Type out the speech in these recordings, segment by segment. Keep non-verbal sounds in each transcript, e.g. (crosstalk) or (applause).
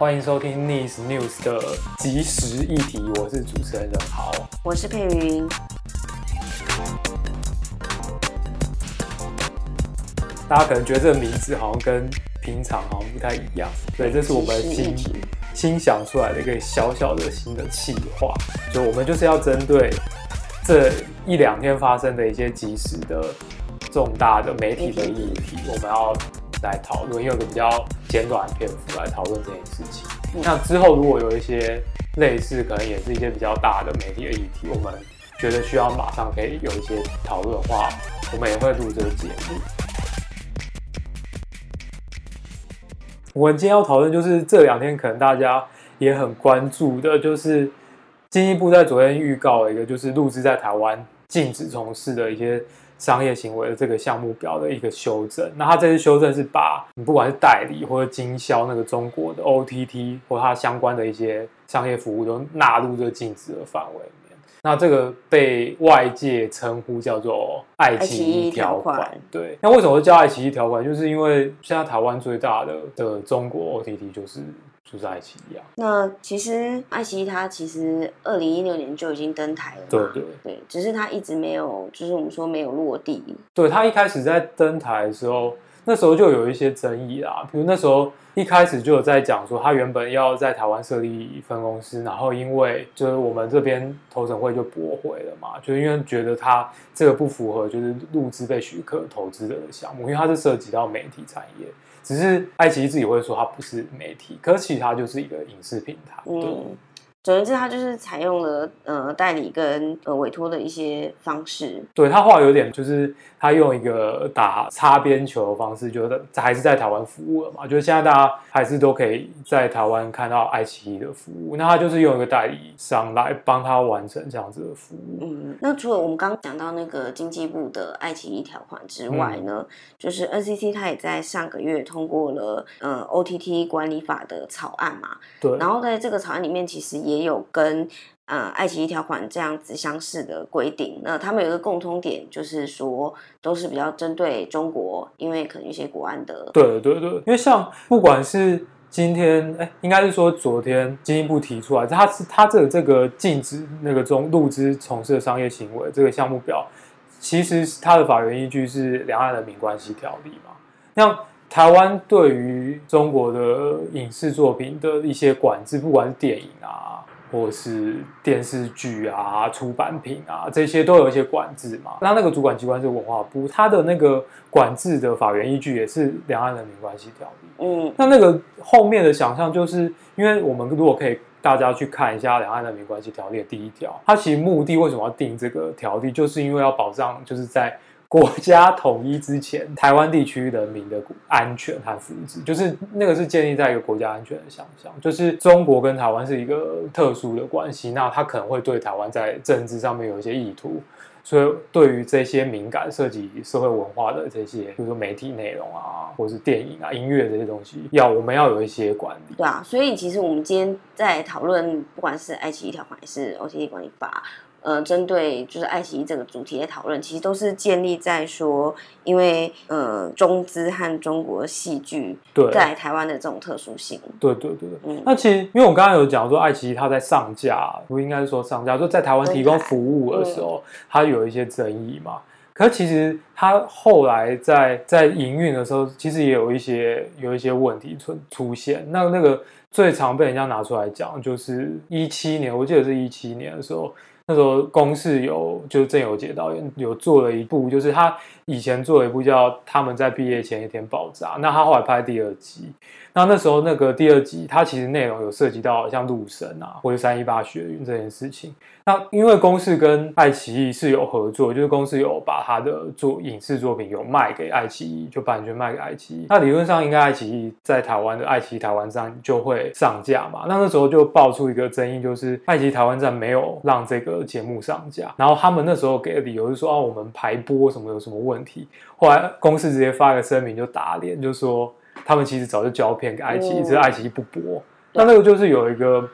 欢迎收听 Nice News 的即时议题，我是主持人任豪，我是佩云。大家可能觉得这个名字好像跟平常好像不太一样，对，这是我们新新想出来的一个小小的新的企划，就我们就是要针对这一两天发生的一些即时的重大的媒体的议题，我们要。来讨论，用一个比较简短的篇幅来讨论这件事情。那之后如果有一些类似，可能也是一些比较大的媒体的议题，我们觉得需要马上可以有一些讨论的话，我们也会录这个节目。我们今天要讨论就是这两天可能大家也很关注的，就是经济部在昨天预告了一个，就是陆资在台湾禁止从事的一些。商业行为的这个项目表的一个修正，那它这次修正是把你不管是代理或者经销那个中国的 OTT 或它相关的一些商业服务都纳入这个禁止的范围里面。那这个被外界称呼叫做“爱奇艺条款”。对，那为什么会叫爱奇艺条款？就是因为现在台湾最大的的中国 OTT 就是。就是爱奇艺啊，那其实爱奇艺它其实二零一六年就已经登台了，对对。对，只是它一直没有，就是我们说没有落地。对，它一开始在登台的时候，那时候就有一些争议啦，比如那时候一开始就有在讲说，他原本要在台湾设立分公司，然后因为就是我们这边投审会就驳回了嘛，就是因为觉得他这个不符合就是入资被许可投资的项目，因为它是涉及到媒体产业。只是爱奇艺自己会说它不是媒体，可是其实它就是一个影视平台。对。嗯总言之，他就是采用了呃代理跟呃委托的一些方式。对，他话有点就是他用一个打擦边球的方式，就是还是在台湾服务了嘛。就是现在大家还是都可以在台湾看到爱奇艺的服务，那他就是用一个代理商来帮他完成这样子的服务。嗯，那除了我们刚刚讲到那个经济部的爱奇艺条款之外呢，嗯、就是 NCC 他也在上个月通过了呃 OTT 管理法的草案嘛。对，然后在这个草案里面，其实也也有跟呃爱奇艺条款这样子相似的规定，那他们有一个共通点，就是说都是比较针对中国，因为可能一些国安的。对对对，因为像不管是今天，哎，应该是说昨天经济部提出来，他是他这个这个禁止那个中陆资从事商业行为这个项目表，其实它的法源依据是两岸人民关系条例嘛，像。台湾对于中国的影视作品的一些管制，不管是电影啊，或是电视剧啊、出版品啊，这些都有一些管制嘛。那那个主管机关是文化部，它的那个管制的法源依据也是《两岸人民关系条例》。嗯，那那个后面的想象，就是因为我们如果可以大家去看一下《两岸人民关系条例》的第一条，它其实目的为什么要定这个条例，就是因为要保障，就是在。国家统一之前，台湾地区人民的安全和福祉，就是那个是建立在一个国家安全的想象。就是中国跟台湾是一个特殊的关系，那他可能会对台湾在政治上面有一些意图，所以对于这些敏感、涉及社会文化的这些，比如说媒体内容啊，或是电影啊、音乐这些东西，要我们要有一些管理。对啊，所以其实我们今天在讨论，不管是爱奇艺条款还是 OTT 管理法。呃，针对就是爱奇艺这个主题的讨论，其实都是建立在说，因为呃中资和中国戏剧在台湾的这种特殊性。对对对对，嗯。那其实因为我刚刚有讲说，爱奇艺它在上架，不应该是说上架，就在台湾提供服务的时候，它有一些争议嘛。可是其实它后来在在营运的时候，其实也有一些有一些问题出出现。那那个最常被人家拿出来讲，就是一七年，我记得是一七年的时候。那时候公式有，就是郑有杰导演有做了一部，就是他以前做了一部叫《他们在毕业前一天爆炸》，那他后来拍第二集。那那时候那个第二集，它其实内容有涉及到像陆神啊，或者三一八学运这件事情。那因为公视跟爱奇艺是有合作，就是公司有把他的作影视作品有卖给爱奇艺，就版权卖给爱奇艺。那理论上应该爱奇艺在台湾的爱奇艺台湾站就会上架嘛。那那时候就爆出一个争议，就是爱奇艺台湾站没有让这个节目上架，然后他们那时候给的理由是说啊，我们排播什么有什么问题。后来公司直接发一个声明就打脸，就说。他们其实早就交片给爱奇艺，只是爱奇艺不播。那那个就是有一个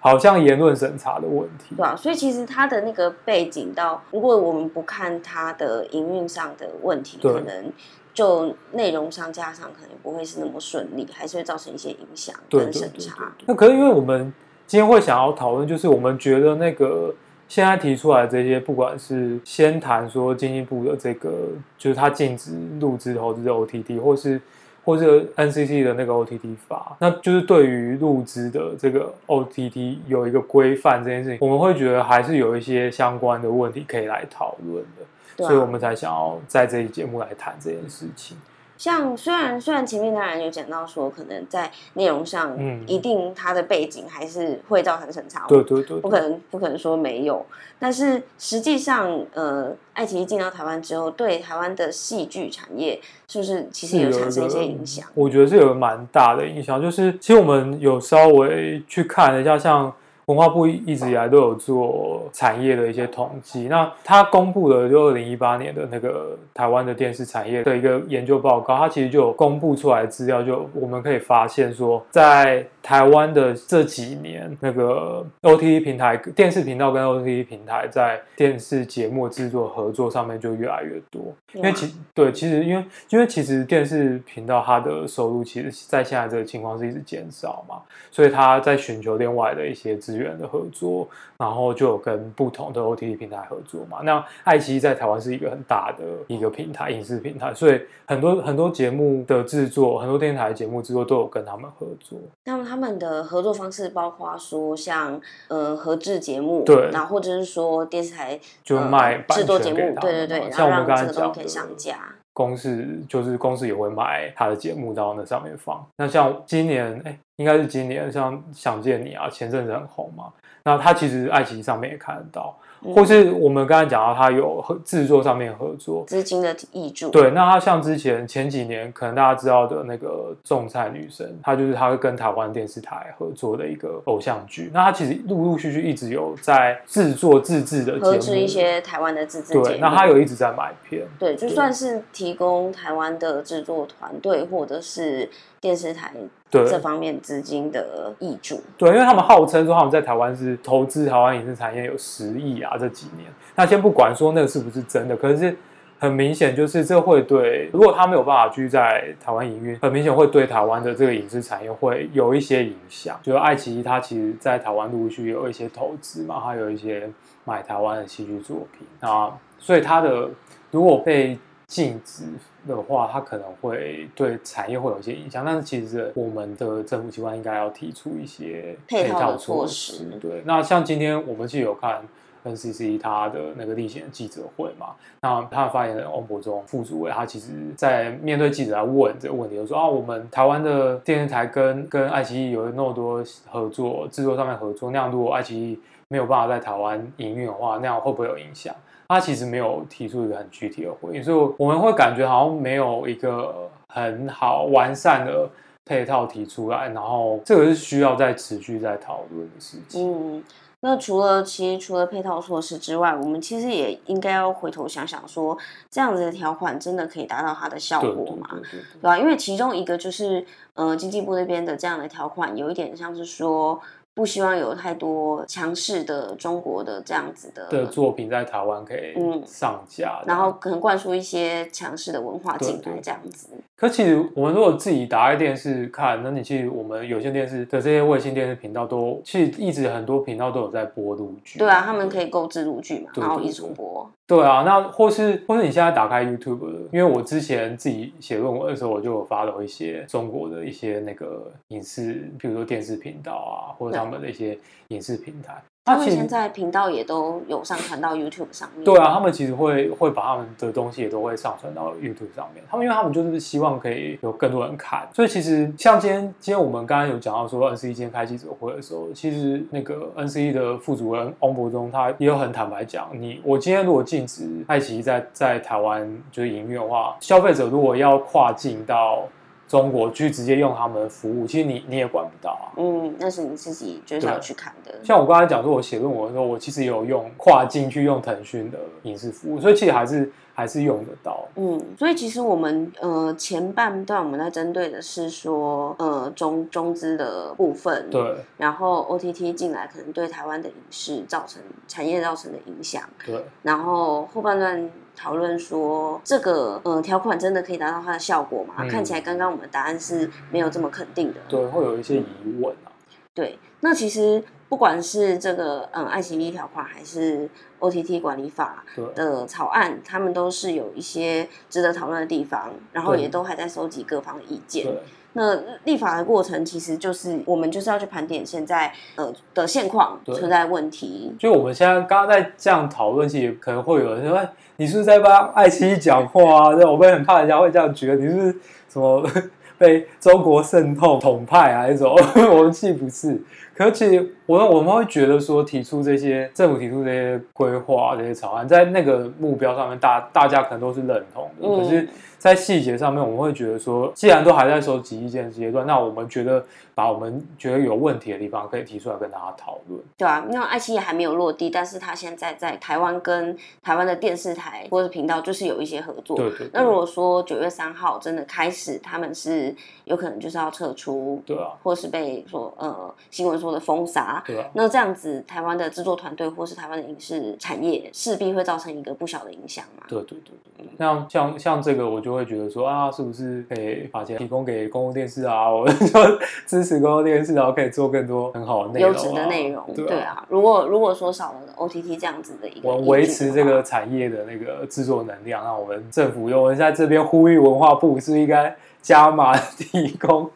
好像言论审查的问题。对啊，所以其实它的那个背景到，如果我们不看它的营运上的问题，可能。就内容上加上可能不会是那么顺利，还是会造成一些影响跟审查。那可是因为我们今天会想要讨论，就是我们觉得那个现在提出来的这些，不管是先谈说经济部的这个，就是他禁止入资投资的 OTT，或是。或者 NCC 的那个 OTT 法，那就是对于入资的这个 OTT 有一个规范这件事情，我们会觉得还是有一些相关的问题可以来讨论的，啊、所以我们才想要在这一节目来谈这件事情。像虽然虽然前面当然有讲到说，可能在内容上，嗯，一定它的背景还是会造成审查，对对对，不可能不可能说没有。但是实际上，呃，爱奇艺进到台湾之后，对台湾的戏剧产业是不是其实有产生一些影响？我觉得是有蛮大的影响，就是其实我们有稍微去看了一下，像。文化部一直以来都有做产业的一些统计，那他公布的就二零一八年的那个台湾的电视产业的一个研究报告，它其实就有公布出来的资料，就我们可以发现说，在台湾的这几年，那个 OTT 平台、电视频道跟 OTT 平台在电视节目制作合作上面就越来越多，因为其对其实因为因为其实电视频道它的收入其实，在现在这个情况是一直减少嘛，所以他在寻求另外的一些资源。的合作，然后就有跟不同的 OTT 平台合作嘛。那爱奇艺在台湾是一个很大的一个平台，影视平台，所以很多很多节目的制作，很多电台节目制作都有跟他们合作。那么他们的合作方式包括说像呃合制节目，对，然后或者是说电视台就卖制作节目，对对对，像我们刚才讲可以上架。公司就是公司也会买他的节目到那上面放。那像今年，哎，应该是今年，像《想见你》啊，前阵子很红嘛。那他其实爱奇艺上面也看得到。或是我们刚才讲到，他有合制作上面合作，资金的益助。对，那他像之前前几年，可能大家知道的那个种菜女神，他就是他会跟台湾电视台合作的一个偶像剧。那他其实陆陆续续一直有在制作自制的合制一些台湾的自制节目。对，那他有一直在买片。对，就算是提供台湾的制作团队或者是电视台。对这方面资金的挹注，对，因为他们号称说他们在台湾是投资台湾影视产业有十亿啊，这几年。那先不管说那个是不是真的，可是很明显就是这会对，如果他没有办法继续在台湾营运，很明显会对台湾的这个影视产业会有一些影响。就是爱奇艺它其实，在台湾陆续有一些投资嘛，它有一些买台湾的戏剧作品啊，所以它的如果被禁止的话，它可能会对产业会有一些影响。但是其实我们的政府机关应该要提出一些配套措施。对，那像今天我们是有看 NCC 他的那个例行的记者会嘛，那他的发言人翁博中副主委，他其实在面对记者来问这个问题，就说啊，我们台湾的电视台跟跟爱奇艺有那么多合作，制作上面合作，那样如果爱奇艺没有办法在台湾营运的话，那样会不会有影响？他其实没有提出一个很具体的回应，所以我们会感觉好像没有一个很好完善的配套提出来，然后这个是需要再持续再讨论的事情。嗯，那除了其实除了配套措施之外，我们其实也应该要回头想想说，这样子的条款真的可以达到它的效果吗？对，对，对，对，对吧？因为其中一个就是呃，经济部那边的这样的条款有一点像是说。不希望有太多强势的中国的这样子的的作品在台湾可以上架，嗯，然后可能灌输一些强势的文化进来这样子。可其实我们如果自己打开电视看，那你其实我们有线电视的这些卫星电视频道都其实一直很多频道都有在播录剧。对啊，他们可以购置录剧嘛，然后一直播。对啊，那或是或是你现在打开 YouTube，因为我之前自己写论文的时候，我就有 follow 一些中国的一些那个影视，比如说电视频道啊，或者他们的一些影视平台。他们现在频道也都有上传到 YouTube 上面。对啊，他们其实会会把他们的东西也都会上传到 YouTube 上面。他们因为他们就是希望可以有更多人看，所以其实像今天今天我们刚刚有讲到说，NCC 今天开记者会的时候，其实那个 NCC 的副主任翁博中他也有很坦白讲，你我今天如果禁止爱奇艺在在台湾就是营运的话，消费者如果要跨境到。中国去直接用他们的服务，其实你你也管不到啊。嗯，那是你自己就是要去看的。像我刚才讲说，我写论文的时候，我其实也有用跨境去用腾讯的影视服务，所以其实还是还是用得到。嗯，所以其实我们呃前半段我们在针对的是说呃中中资的部分，对，然后 OTT 进来可能对台湾的影视造成产业造成的影响，对，然后后半段讨论说这个呃条款真的可以达到它的效果吗？嗯、看起来刚刚我们的答案是没有这么肯定的，对，会有一些疑问啊。对，那其实不管是这个嗯爱奇艺条款还是 OTT 管理法的草案，他们都是有一些值得讨论的地方，然后也都还在收集各方的意见。那立法的过程其实就是我们就是要去盘点现在呃的现况存在问题。就我们现在刚刚在这样讨论，其实可能会有人说：“哎，你是不是在帮爱奇艺讲话啊？” (laughs) 我们很怕人家会这样觉得，你是不是什么？(laughs) 被中国渗透统派还是什么？(laughs) 我们既不是，可其实我我们会觉得说，提出这些政府提出这些规划这些草案，在那个目标上面，大大家可能都是认同的，可是。在细节上面，我们会觉得说，既然都还在收集意见阶段，那我们觉得把我们觉得有问题的地方可以提出来跟大家讨论。对啊，因为爱奇艺还没有落地，但是他现在在台湾跟台湾的电视台或者频道就是有一些合作。对对，对。那如果说九月三号真的开始，他们是有可能就是要撤出，对啊，或是被说呃新闻说的封杀，对啊。那这样子，台湾的制作团队或是台湾的影视产业势必会造成一个不小的影响嘛。对对对对。像像像这个，我就会觉得说啊。是不是可以把钱提供给公共电视啊？我们 (laughs) 就支持公共电视，然后可以做更多很好的内容、啊、优质的内容。对啊，对啊，如果如果说少了 OTT 这样子的一个，我维持这个产业的那个制作能量，那我们政府用我们在这边呼吁文化部，是应该加码 (laughs) 提供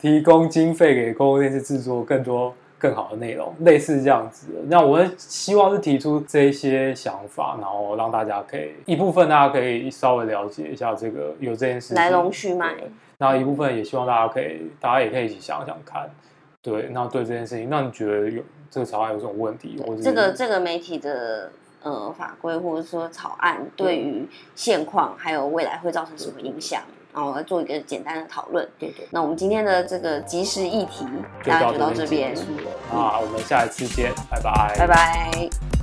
提供经费给公共电视制作更多。更好的内容，类似这样子的。那我们希望是提出这些想法，然后让大家可以一部分大家可以稍微了解一下这个有这件事情来龙去脉。然后一部分也希望大家可以，大家也可以一起想想看，对，那对这件事情，那你觉得有这个草案有什么问题，或者这个这个媒体的呃法规或者说草案对于现况还有未来会造成什么影响？然后做一个简单的讨论。对对。那我们今天的这个即时议题，大家就到这边。啊，我们下一次见，拜拜。拜拜。